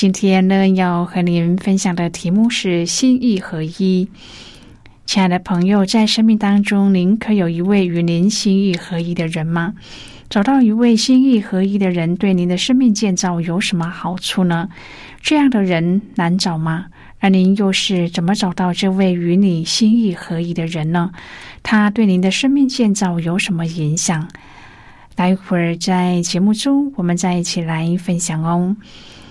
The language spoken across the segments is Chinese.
今天呢，要和您分享的题目是心意合一。亲爱的朋友，在生命当中，您可有一位与您心意合一的人吗？找到一位心意合一的人，对您的生命建造有什么好处呢？这样的人难找吗？而您又是怎么找到这位与你心意合一的人呢？他对您的生命建造有什么影响？待会儿在节目中，我们再一起来分享哦。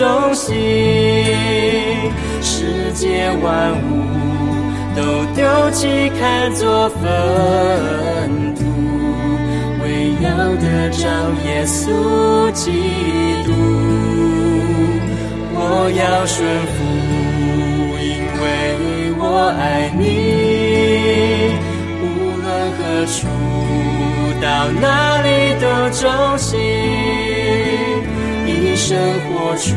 中心，世界万物都丢弃，看作粪土，为要得着耶稣基督。我要顺服，因为我爱你。无论何处，到哪里都忠心。生活出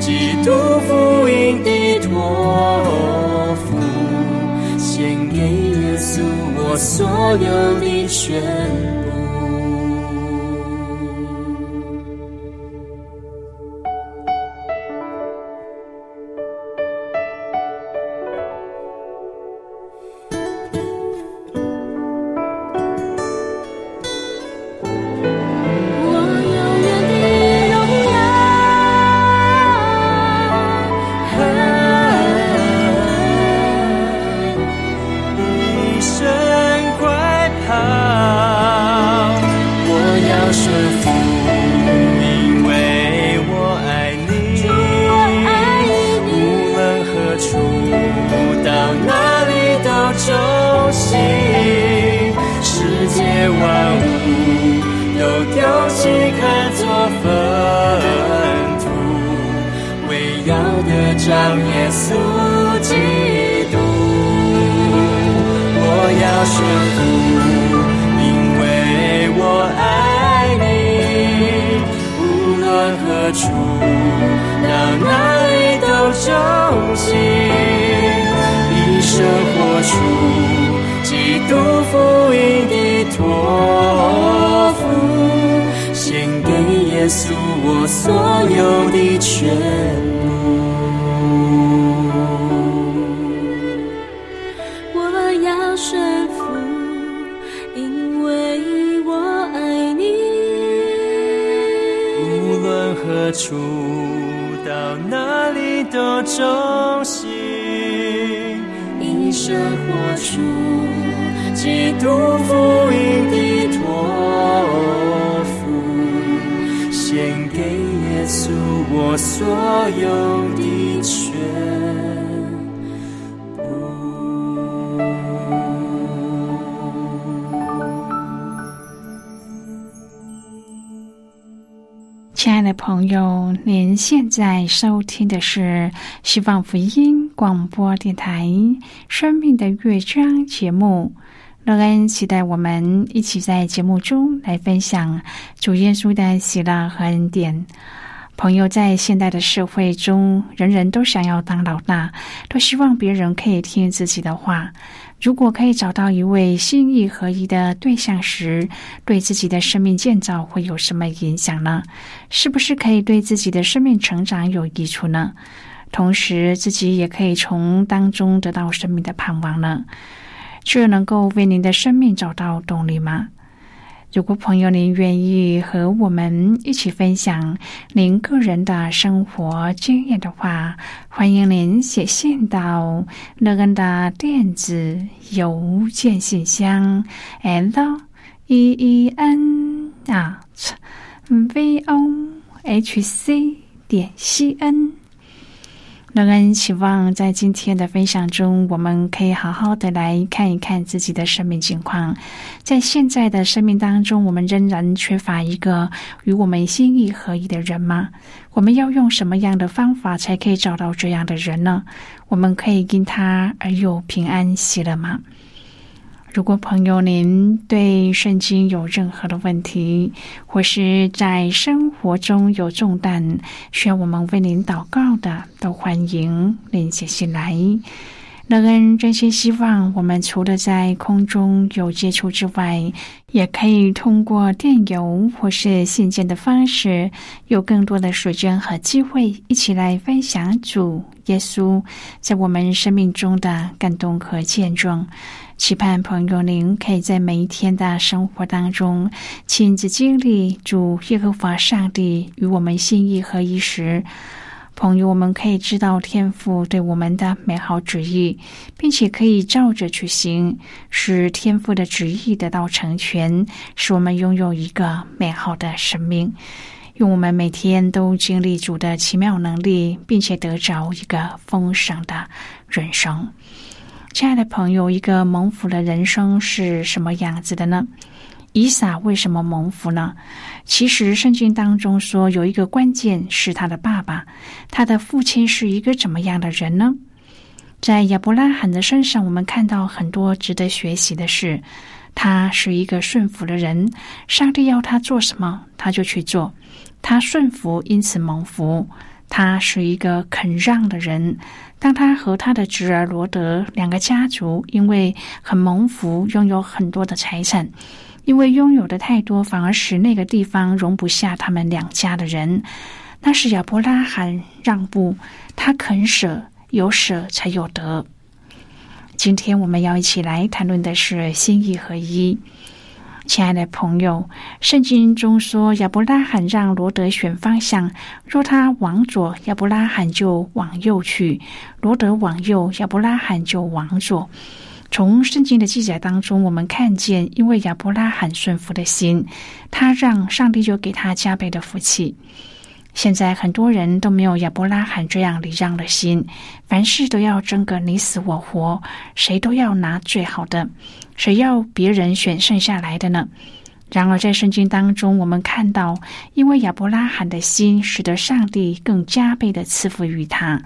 基督福音的托付，献给耶稣我所有的全督福音的托付，献给耶稣我所有的全部。我要顺服，因为我爱你。无论何处，到哪里都忠心，一生活出基督福音的托付，献给耶稣我所有的全亲爱的朋友，您现在收听的是希望福音广播电台《生命的乐章》节目。乐恩期待我们一起在节目中来分享主耶稣的喜乐和恩典。朋友，在现代的社会中，人人都想要当老大，都希望别人可以听自己的话。如果可以找到一位心意合一的对象时，对自己的生命建造会有什么影响呢？是不是可以对自己的生命成长有益处呢？同时，自己也可以从当中得到生命的盼望呢？这能够为您的生命找到动力吗？如果朋友您愿意和我们一起分享您个人的生活经验的话，欢迎您写信到乐恩的电子邮件信箱 l e e n at v o h c 点 c n。乐恩希望在今天的分享中，我们可以好好的来看一看自己的生命情况。在现在的生命当中，我们仍然缺乏一个与我们心意合一的人吗？我们要用什么样的方法才可以找到这样的人呢？我们可以因他而有平安喜乐吗？如果朋友您对圣经有任何的问题，或是在生活中有重担需要我们为您祷告的，都欢迎您写信来。乐恩真心希望我们除了在空中有接触之外，也可以通过电邮或是信件的方式，有更多的时间和机会，一起来分享主耶稣在我们生命中的感动和见证。期盼朋友您可以在每一天的生活当中亲自经历主耶和华上帝与我们心意合一时，朋友我们可以知道天父对我们的美好旨意，并且可以照着去行，使天父的旨意得到成全，使我们拥有一个美好的生命。用我们每天都经历主的奇妙能力，并且得着一个丰盛的人生。亲爱的朋友，一个蒙福的人生是什么样子的呢？以撒为什么蒙福呢？其实圣经当中说，有一个关键是他的爸爸，他的父亲是一个怎么样的人呢？在亚伯拉罕的身上，我们看到很多值得学习的事。他是一个顺服的人，上帝要他做什么，他就去做。他顺服，因此蒙福。他是一个肯让的人。当他和他的侄儿罗德两个家族因为很蒙福，拥有很多的财产，因为拥有的太多，反而使那个地方容不下他们两家的人。那是亚伯拉罕让步，他肯舍，有舍才有得。今天我们要一起来谈论的是心意合一。亲爱的朋友，圣经中说亚伯拉罕让罗德选方向，若他往左，亚伯拉罕就往右去；罗德往右，亚伯拉罕就往左。从圣经的记载当中，我们看见，因为亚伯拉罕顺服的心，他让上帝就给他加倍的福气。现在很多人都没有亚伯拉罕这样礼让的心，凡事都要争个你死我活，谁都要拿最好的，谁要别人选剩下来的呢？然而，在圣经当中，我们看到，因为亚伯拉罕的心，使得上帝更加倍的赐福于他。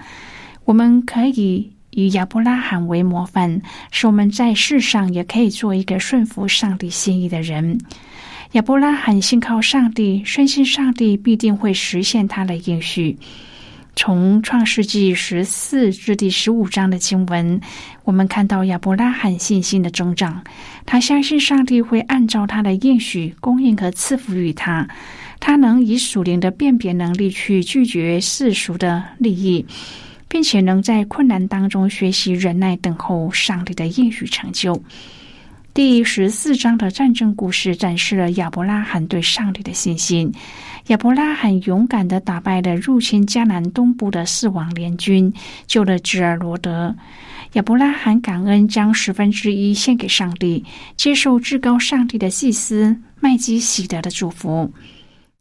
我们可以以亚伯拉罕为模范，使我们在世上也可以做一个顺服上帝心意的人。亚伯拉罕信靠上帝，深信上帝必定会实现他的应许。从创世纪十四至第十五章的经文，我们看到亚伯拉罕信心的增长。他相信上帝会按照他的应许供应和赐福于他。他能以属灵的辨别能力去拒绝世俗的利益，并且能在困难当中学习忍耐，等候上帝的应许成就。第十四章的战争故事展示了亚伯拉罕对上帝的信心。亚伯拉罕勇敢的打败了入侵迦南东部的四王联军，救了吉尔罗德。亚伯拉罕感恩，将十分之一献给上帝，接受至高上帝的祭司麦基喜德的祝福。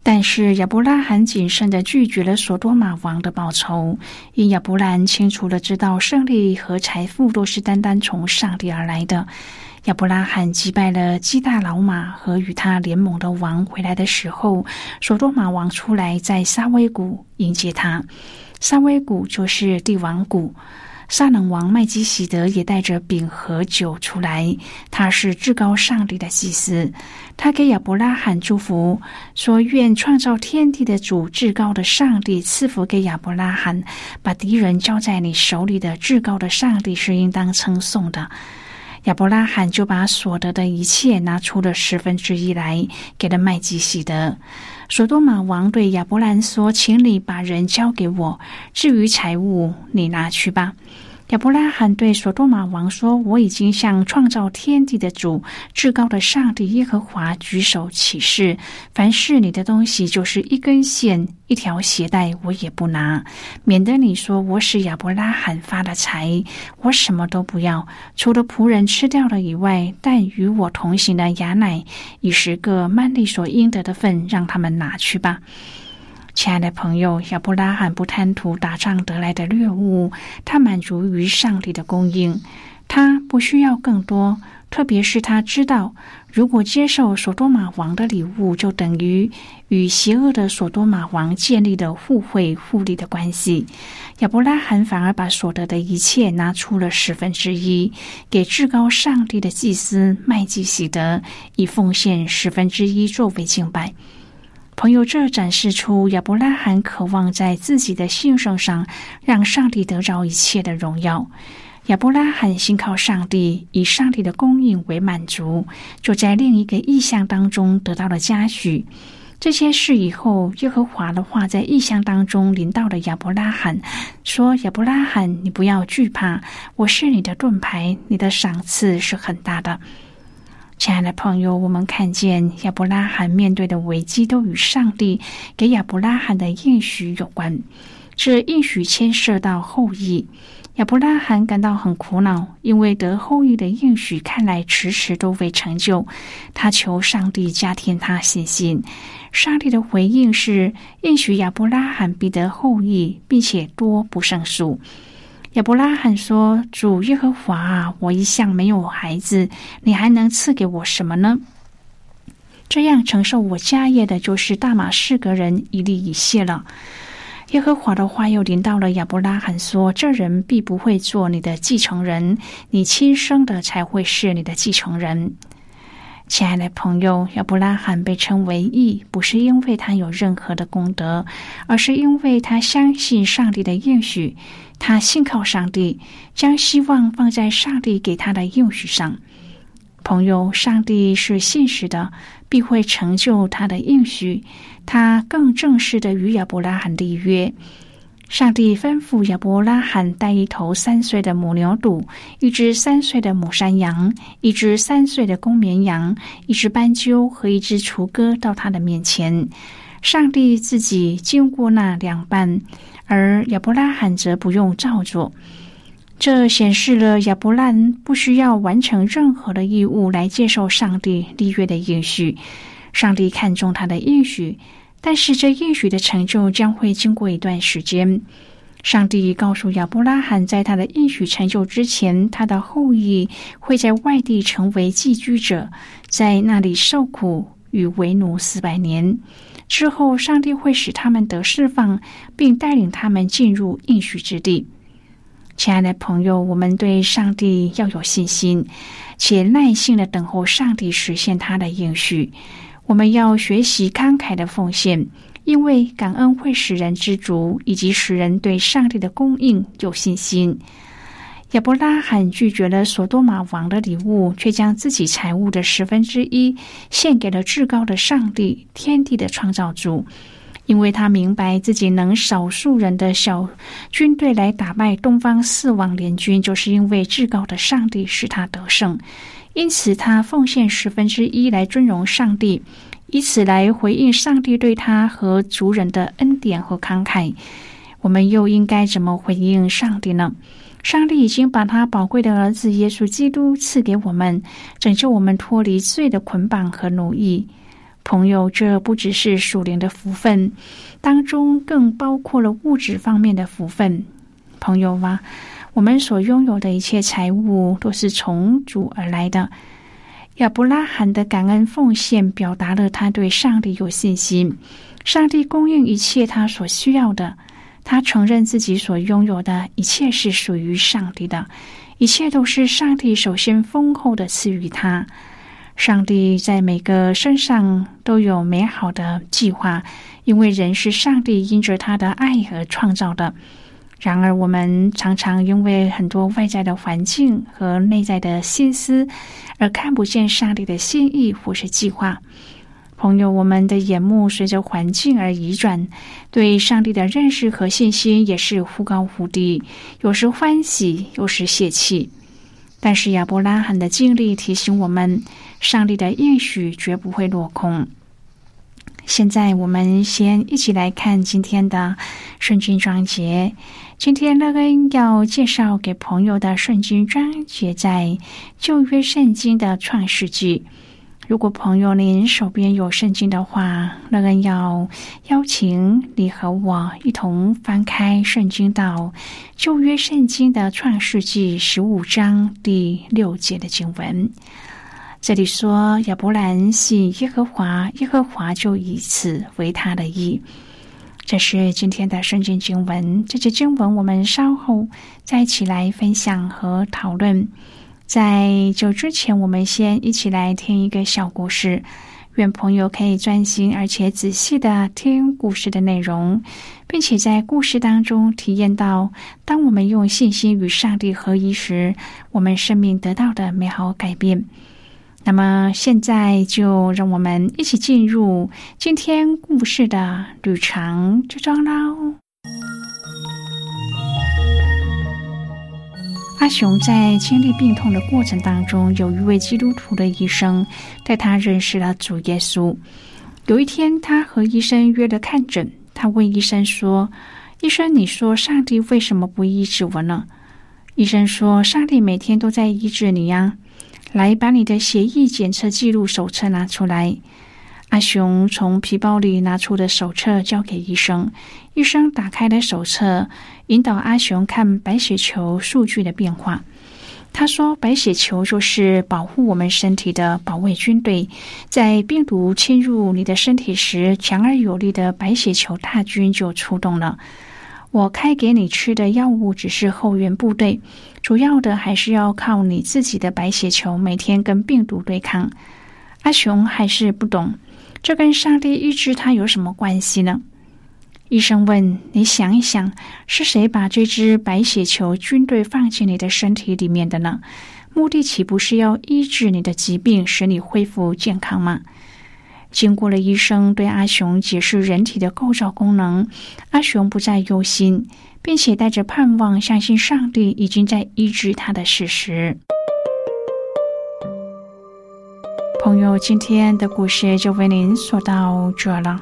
但是亚伯拉罕谨慎的拒绝了索多玛王的报酬，因亚伯兰清楚的知道，胜利和财富都是单单从上帝而来的。亚伯拉罕击败了基大老马和与他联盟的王回来的时候，索多玛王出来在沙威谷迎接他。沙威谷就是帝王谷。撒冷王麦基喜德也带着饼和酒出来，他是至高上帝的祭司。他给亚伯拉罕祝福，说：“愿创造天地的主至高的上帝赐福给亚伯拉罕，把敌人交在你手里的至高的上帝是应当称颂的。”亚伯拉罕就把所得的一切拿出了十分之一来，给了麦基喜德。索多玛王对亚伯兰说：“请你把人交给我，至于财物，你拿去吧。”亚伯拉罕对索多玛王说：“我已经向创造天地的主、至高的上帝耶和华举手起誓，凡是你的东西，就是一根线、一条鞋带，我也不拿，免得你说我使亚伯拉罕发了财。我什么都不要，除了仆人吃掉了以外，但与我同行的雅乃以十个曼利所应得的份，让他们拿去吧。”亲爱的朋友，亚伯拉罕不贪图打仗得来的掠物，他满足于上帝的供应，他不需要更多。特别是他知道，如果接受索多玛王的礼物，就等于与邪恶的索多玛王建立了互惠互利的关系。亚伯拉罕反而把所得的一切拿出了十分之一，给至高上帝的祭司麦基喜德，以奉献十分之一作为敬拜。朋友，这展示出亚伯拉罕渴望在自己的信圣上让上帝得着一切的荣耀。亚伯拉罕信靠上帝，以上帝的供应为满足，就在另一个意象当中得到了嘉许。这些事以后，耶和华的话在意象当中临到了亚伯拉罕，说：“亚伯拉罕，你不要惧怕，我是你的盾牌，你的赏赐是很大的。”亲爱的朋友，我们看见亚伯拉罕面对的危机都与上帝给亚伯拉罕的应许有关。这应许牵涉到后裔，亚伯拉罕感到很苦恼，因为得后裔的应许看来迟迟都未成就。他求上帝加添他信心。上帝的回应是应许亚伯拉罕必得后裔，并且多不胜数。亚伯拉罕说：“主耶和华，我一向没有孩子，你还能赐给我什么呢？这样承受我家业的，就是大马士革人以利以谢了。”耶和华的话又临到了亚伯拉罕说：“这人必不会做你的继承人，你亲生的才会是你的继承人。”亲爱的朋友，亚伯拉罕被称为义，不是因为他有任何的功德，而是因为他相信上帝的应许。他信靠上帝，将希望放在上帝给他的应许上。朋友，上帝是信实的，必会成就他的应许。他更正式的与亚伯拉罕立约。上帝吩咐亚伯拉罕带一头三岁的母牛犊，一只三岁的母山羊，一只三岁的公绵羊，一只斑鸠和一只雏鸽到他的面前。上帝自己经过那两半。而亚伯拉罕则不用照做，这显示了亚伯兰不需要完成任何的义务来接受上帝立约的应许。上帝看重他的应许，但是这应许的成就将会经过一段时间。上帝告诉亚伯拉罕，在他的应许成就之前，他的后裔会在外地成为寄居者，在那里受苦，与为奴四百年。之后，上帝会使他们得释放，并带领他们进入应许之地。亲爱的朋友，我们对上帝要有信心，且耐心的等候上帝实现他的应许。我们要学习慷慨的奉献，因为感恩会使人知足，以及使人对上帝的供应有信心。亚伯拉罕拒绝了索多玛王的礼物，却将自己财物的十分之一献给了至高的上帝，天地的创造主。因为他明白自己能少数人的小军队来打败东方四王联军，就是因为至高的上帝使他得胜。因此，他奉献十分之一来尊荣上帝，以此来回应上帝对他和族人的恩典和慷慨。我们又应该怎么回应上帝呢？上帝已经把他宝贵的儿子耶稣基督赐给我们，拯救我们脱离罪的捆绑和奴役。朋友，这不只是属灵的福分，当中更包括了物质方面的福分。朋友啊，我们所拥有的一切财物都是从主而来的。亚伯拉罕的感恩奉献，表达了他对上帝有信心，上帝供应一切他所需要的。他承认自己所拥有的一切是属于上帝的，一切都是上帝首先丰厚的赐予他。上帝在每个身上都有美好的计划，因为人是上帝因着他的爱而创造的。然而，我们常常因为很多外在的环境和内在的心思，而看不见上帝的心意或是计划。朋友，我们的眼目随着环境而移转，对上帝的认识和信心也是忽高忽低，有时欢喜，有时泄气。但是亚伯拉罕的经历提醒我们，上帝的应许绝不会落空。现在，我们先一起来看今天的圣经章节。今天乐恩要介绍给朋友的圣经章节，在旧约圣经的创世纪。如果朋友您手边有圣经的话，那人要邀请你和我一同翻开圣经到旧约圣经的创世纪十五章第六节的经文。这里说亚伯兰信耶和华，耶和华就以此为他的意。这是今天的圣经经文。这节经文我们稍后再一起来分享和讨论。在就之前，我们先一起来听一个小故事。愿朋友可以专心而且仔细的听故事的内容，并且在故事当中体验到，当我们用信心与上帝合一时，我们生命得到的美好改变。那么，现在就让我们一起进入今天故事的旅程之中喽。阿雄在经历病痛的过程当中，有一位基督徒的医生带他认识了主耶稣。有一天，他和医生约了看诊。他问医生说：“医生，你说上帝为什么不医治我呢？”医生说：“上帝每天都在医治你呀。来，把你的血液检测记录手册拿出来。”阿雄从皮包里拿出的手册交给医生，医生打开了手册，引导阿雄看白血球数据的变化。他说：“白血球就是保护我们身体的保卫军队，在病毒侵入你的身体时，强而有力的白血球大军就出动了。我开给你吃的药物只是后援部队，主要的还是要靠你自己的白血球每天跟病毒对抗。”阿雄还是不懂。这跟上帝预知他有什么关系呢？医生问：“你想一想，是谁把这只白血球军队放进你的身体里面的呢？目的岂不是要医治你的疾病，使你恢复健康吗？”经过了医生对阿雄解释人体的构造功能，阿雄不再忧心，并且带着盼望，相信上帝已经在医治他的事实。朋友，今天的故事就为您说到这了。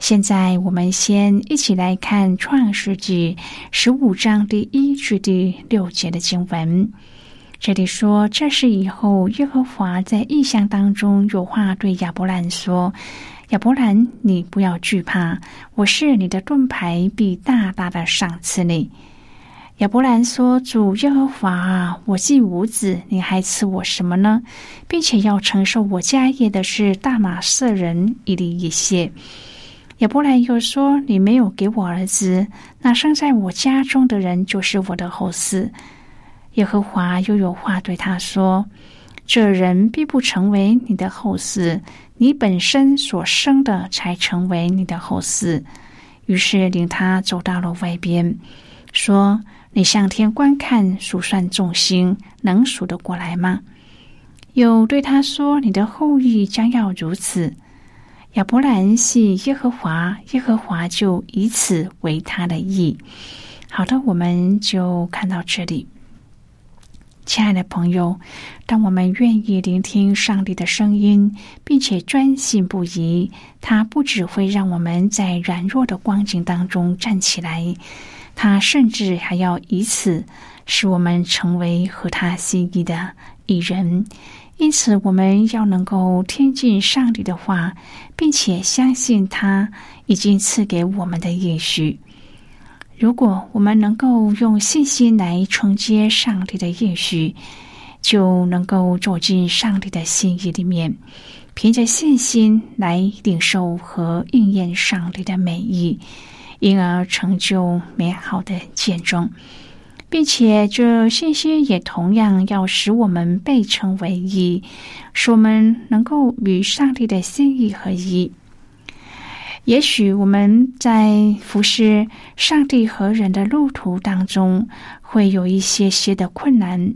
现在我们先一起来看《创世纪》十五章第一至第六节的经文。这里说：“这是以后，耶和华在异象当中有话对亚伯兰说：‘亚伯兰，你不要惧怕，我是你的盾牌，必大大的赏赐你。’亚伯兰说：‘主耶和华，我既无子，你还赐我什么呢？并且要承受我家业的是大马色人以利以谢。’亚伯兰又说：‘你没有给我儿子，那生在我家中的人就是我的后嗣。’耶和华又有话对他说：“这人必不成为你的后嗣，你本身所生的才成为你的后嗣。”于是领他走到了外边，说：“你向天观看，数算众星，能数得过来吗？”又对他说：“你的后裔将要如此。”亚伯兰系耶和华，耶和华就以此为他的意。好的，我们就看到这里。亲爱的朋友，当我们愿意聆听上帝的声音，并且专心不移，他不只会让我们在软弱的光景当中站起来，他甚至还要以此使我们成为合他心意的艺人。因此，我们要能够听进上帝的话，并且相信他已经赐给我们的应许。如果我们能够用信心来承接上帝的应许，就能够走进上帝的心意里面，凭着信心来领受和应验上帝的美意，因而成就美好的见证，并且这信心也同样要使我们被称为义，使我们能够与上帝的心意合一。也许我们在服侍上帝和人的路途当中，会有一些些的困难，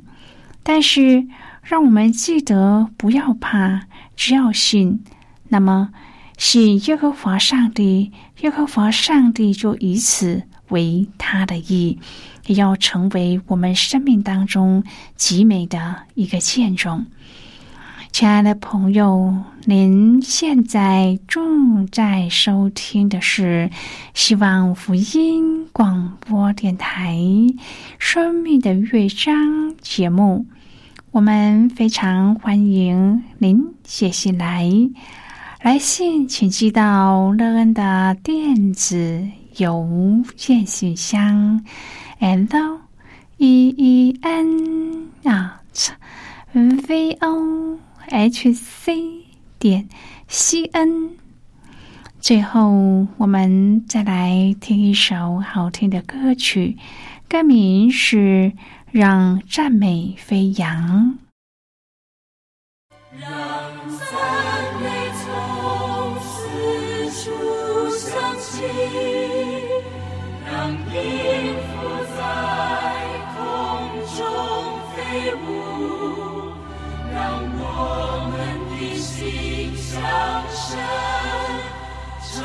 但是让我们记得不要怕，只要信。那么，信耶和华上帝，耶和华上帝就以此为他的意，也要成为我们生命当中极美的一个见证。亲爱的朋友，您现在正在收听的是希望福音广播电台《生命的乐章》节目。我们非常欢迎您写信来，来信请寄到乐恩的电子邮件信箱：l e e n t v o。h c 点 c n，最后我们再来听一首好听的歌曲，歌名是《让赞美飞扬》。让赞美从四处响起，让音符中飞舞让我们的心像神州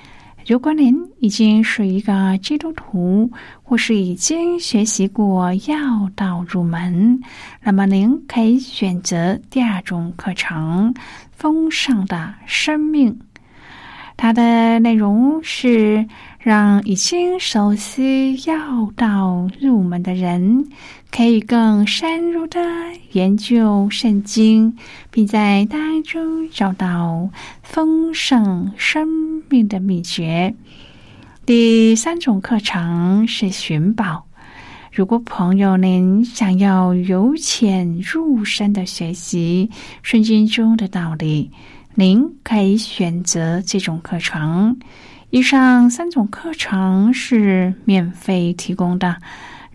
如果您已经是一个基督徒，或是已经学习过要道入门，那么您可以选择第二种课程《丰盛的生命》。它的内容是让已经熟悉要道入门的人，可以更深入的研究圣经，并在当中找到丰盛生命的秘诀。第三种课程是寻宝。如果朋友您想要由浅入深的学习圣经中的道理。您可以选择这种课程。以上三种课程是免费提供的。